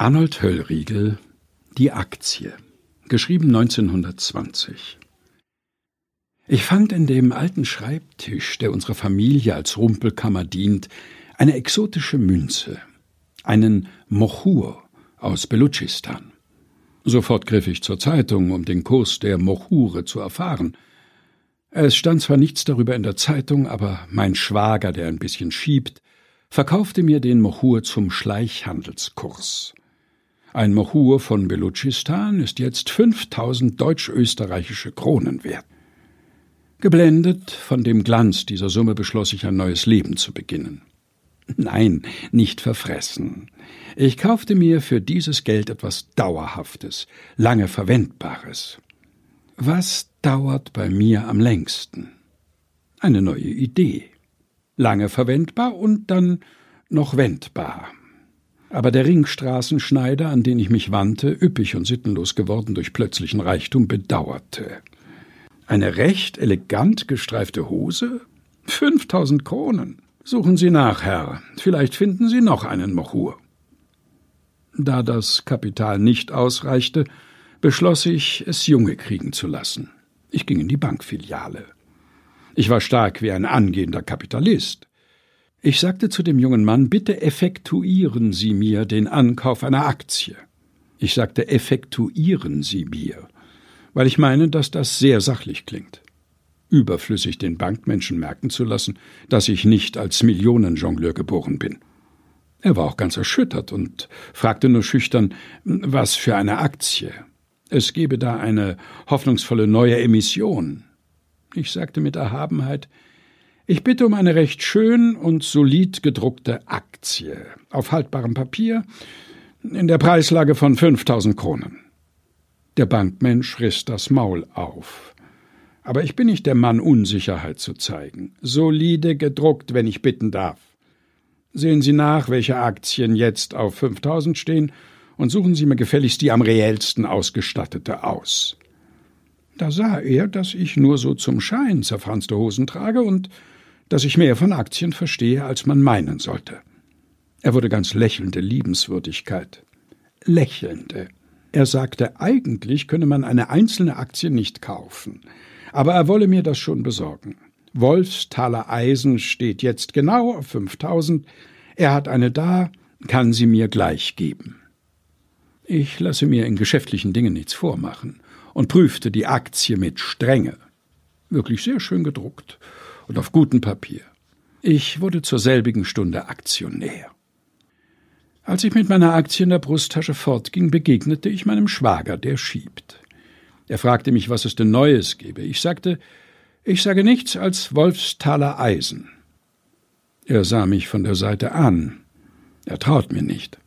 Arnold Höllriegel Die Aktie, geschrieben 1920. Ich fand in dem alten Schreibtisch, der unserer Familie als Rumpelkammer dient, eine exotische Münze, einen Mochur aus Belutschistan. Sofort griff ich zur Zeitung, um den Kurs der Mochure zu erfahren. Es stand zwar nichts darüber in der Zeitung, aber mein Schwager, der ein bisschen schiebt, verkaufte mir den Mochur zum Schleichhandelskurs. Ein Mochur von Belutschistan ist jetzt 5000 deutsch-österreichische Kronen wert. Geblendet von dem Glanz dieser Summe beschloss ich ein neues Leben zu beginnen. Nein, nicht verfressen. Ich kaufte mir für dieses Geld etwas Dauerhaftes, lange Verwendbares. Was dauert bei mir am längsten? Eine neue Idee. Lange verwendbar und dann noch wendbar aber der Ringstraßenschneider, an den ich mich wandte, üppig und sittenlos geworden durch plötzlichen Reichtum, bedauerte. Eine recht elegant gestreifte Hose? Fünftausend Kronen. Suchen Sie nach, Herr. Vielleicht finden Sie noch einen Mochur. Da das Kapital nicht ausreichte, beschloss ich, es Junge kriegen zu lassen. Ich ging in die Bankfiliale. Ich war stark wie ein angehender Kapitalist. Ich sagte zu dem jungen Mann, bitte effektuieren Sie mir den Ankauf einer Aktie. Ich sagte, effektuieren Sie mir, weil ich meine, dass das sehr sachlich klingt. Überflüssig den Bankmenschen merken zu lassen, dass ich nicht als Millionenjongleur geboren bin. Er war auch ganz erschüttert und fragte nur schüchtern, was für eine Aktie. Es gebe da eine hoffnungsvolle neue Emission. Ich sagte mit Erhabenheit, ich bitte um eine recht schön und solid gedruckte Aktie auf haltbarem Papier in der Preislage von 5000 Kronen. Der Bankmensch riss das Maul auf. Aber ich bin nicht der Mann, Unsicherheit zu zeigen. Solide gedruckt, wenn ich bitten darf. Sehen Sie nach, welche Aktien jetzt auf 5000 stehen und suchen Sie mir gefälligst die am reellsten ausgestattete aus. Da sah er, dass ich nur so zum Schein zerfranste Hosen trage und dass ich mehr von Aktien verstehe, als man meinen sollte. Er wurde ganz lächelnde Liebenswürdigkeit. Lächelnde. Er sagte, eigentlich könne man eine einzelne Aktie nicht kaufen, aber er wolle mir das schon besorgen. Wolfsthaler Eisen steht jetzt genau auf 5000. Er hat eine da, kann sie mir gleich geben. Ich lasse mir in geschäftlichen Dingen nichts vormachen und prüfte die Aktie mit Strenge. Wirklich sehr schön gedruckt und auf gutem Papier. Ich wurde zur selbigen Stunde Aktionär. Als ich mit meiner Aktie in der Brusttasche fortging, begegnete ich meinem Schwager, der schiebt. Er fragte mich, was es denn Neues gebe. Ich sagte, ich sage nichts als Wolfsthaler Eisen. Er sah mich von der Seite an. Er traut mir nicht.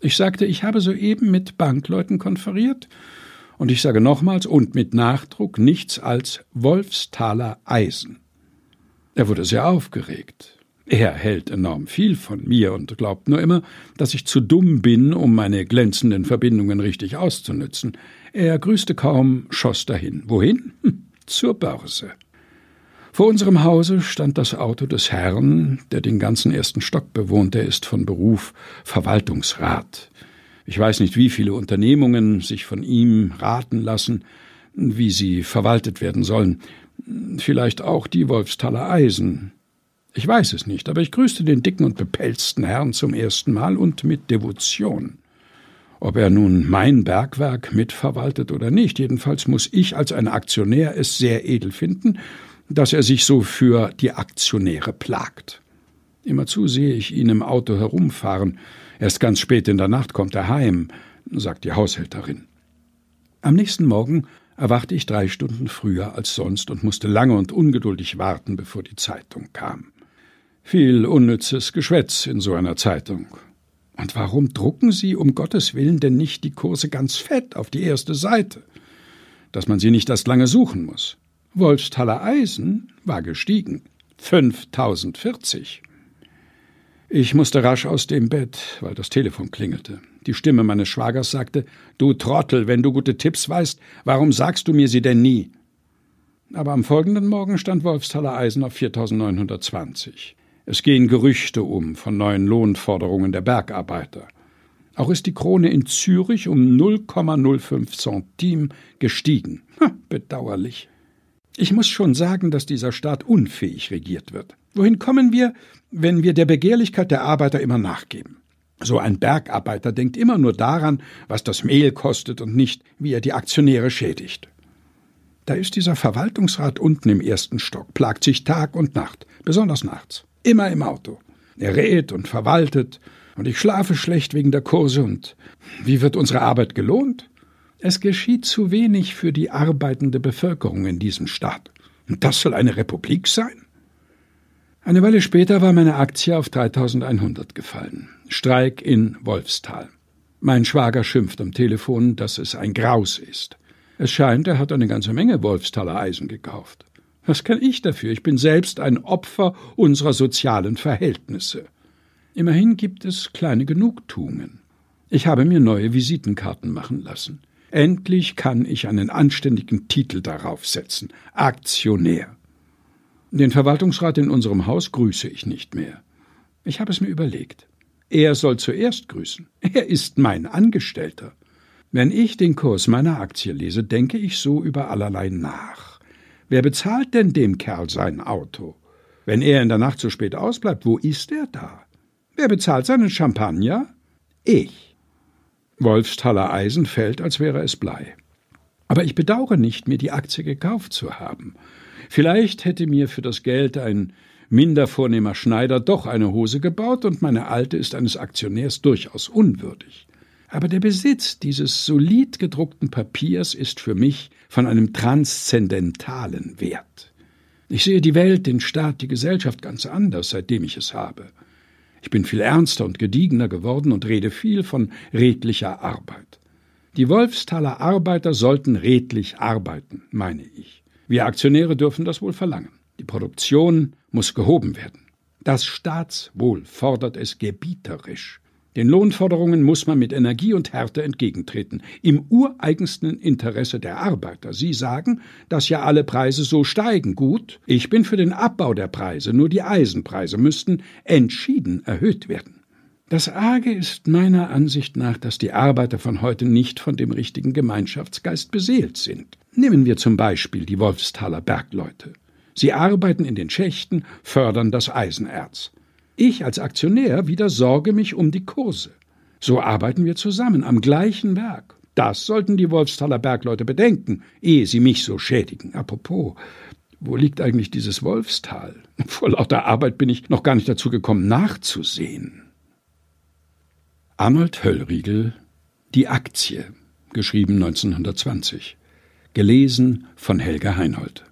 Ich sagte, ich habe soeben mit Bankleuten konferiert, und ich sage nochmals und mit Nachdruck nichts als Wolfsthaler Eisen. Er wurde sehr aufgeregt. Er hält enorm viel von mir und glaubt nur immer, dass ich zu dumm bin, um meine glänzenden Verbindungen richtig auszunützen. Er grüßte kaum, schoss dahin. Wohin? Hm, zur Börse. Vor unserem Hause stand das Auto des Herrn, der den ganzen ersten Stock bewohnt. Er ist von Beruf Verwaltungsrat. Ich weiß nicht, wie viele Unternehmungen sich von ihm raten lassen, wie sie verwaltet werden sollen. Vielleicht auch die Wolfsthaler Eisen. Ich weiß es nicht, aber ich grüßte den dicken und bepelzten Herrn zum ersten Mal und mit Devotion. Ob er nun mein Bergwerk mitverwaltet oder nicht, jedenfalls muss ich als ein Aktionär es sehr edel finden, dass er sich so für die Aktionäre plagt. Immerzu sehe ich ihn im Auto herumfahren. Erst ganz spät in der Nacht kommt er heim, sagt die Haushälterin. Am nächsten Morgen erwachte ich drei Stunden früher als sonst und musste lange und ungeduldig warten, bevor die Zeitung kam. Viel unnützes Geschwätz in so einer Zeitung. Und warum drucken Sie um Gottes Willen denn nicht die Kurse ganz fett auf die erste Seite? Dass man sie nicht erst lange suchen muss. Wolfsthaler Eisen war gestiegen. 5040. Ich musste rasch aus dem Bett, weil das Telefon klingelte. Die Stimme meines Schwagers sagte Du Trottel, wenn du gute Tipps weißt, warum sagst du mir sie denn nie? Aber am folgenden Morgen stand Wolfsthaler Eisen auf 4920. Es gehen Gerüchte um von neuen Lohnforderungen der Bergarbeiter. Auch ist die Krone in Zürich um 0,05 Centime gestiegen. Ha, bedauerlich. Ich muss schon sagen, dass dieser Staat unfähig regiert wird. Wohin kommen wir, wenn wir der Begehrlichkeit der Arbeiter immer nachgeben? So ein Bergarbeiter denkt immer nur daran, was das Mehl kostet und nicht, wie er die Aktionäre schädigt. Da ist dieser Verwaltungsrat unten im ersten Stock, plagt sich Tag und Nacht, besonders nachts, immer im Auto. Er rät und verwaltet, und ich schlafe schlecht wegen der Kurse und wie wird unsere Arbeit gelohnt? Es geschieht zu wenig für die arbeitende Bevölkerung in diesem Staat. Und das soll eine Republik sein? Eine Weile später war meine Aktie auf 3100 gefallen. Streik in Wolfstal. Mein Schwager schimpft am Telefon, dass es ein Graus ist. Es scheint, er hat eine ganze Menge Wolfstaler Eisen gekauft. Was kann ich dafür? Ich bin selbst ein Opfer unserer sozialen Verhältnisse. Immerhin gibt es kleine Genugtuungen. Ich habe mir neue Visitenkarten machen lassen. Endlich kann ich einen anständigen Titel darauf setzen. Aktionär. Den Verwaltungsrat in unserem Haus grüße ich nicht mehr. Ich habe es mir überlegt. Er soll zuerst grüßen. Er ist mein Angestellter. Wenn ich den Kurs meiner Aktie lese, denke ich so über allerlei nach. Wer bezahlt denn dem Kerl sein Auto? Wenn er in der Nacht zu spät ausbleibt, wo ist er da? Wer bezahlt seinen Champagner? Ich. Wolfsthaler Eisen fällt, als wäre es Blei. Aber ich bedauere nicht, mir die Aktie gekauft zu haben. Vielleicht hätte mir für das Geld ein minder vornehmer Schneider doch eine Hose gebaut, und meine alte ist eines Aktionärs durchaus unwürdig. Aber der Besitz dieses solid gedruckten Papiers ist für mich von einem transzendentalen Wert. Ich sehe die Welt, den Staat, die Gesellschaft ganz anders, seitdem ich es habe. Ich bin viel ernster und gediegener geworden und rede viel von redlicher Arbeit. Die Wolfstaler Arbeiter sollten redlich arbeiten, meine ich. Wir Aktionäre dürfen das wohl verlangen. Die Produktion muss gehoben werden. Das Staatswohl fordert es gebieterisch. Den Lohnforderungen muss man mit Energie und Härte entgegentreten, im ureigensten Interesse der Arbeiter. Sie sagen, dass ja alle Preise so steigen. Gut, ich bin für den Abbau der Preise, nur die Eisenpreise müssten entschieden erhöht werden. Das Arge ist meiner Ansicht nach, dass die Arbeiter von heute nicht von dem richtigen Gemeinschaftsgeist beseelt sind. Nehmen wir zum Beispiel die Wolfsthaler Bergleute. Sie arbeiten in den Schächten, fördern das Eisenerz. Ich als Aktionär wieder sorge mich um die Kurse. So arbeiten wir zusammen am gleichen Werk. Das sollten die Wolfstaler Bergleute bedenken, ehe sie mich so schädigen. Apropos, wo liegt eigentlich dieses Wolfstal? Vor lauter Arbeit bin ich noch gar nicht dazu gekommen, nachzusehen. Arnold Höllriegel Die Aktie, geschrieben 1920. Gelesen von Helga Heinold.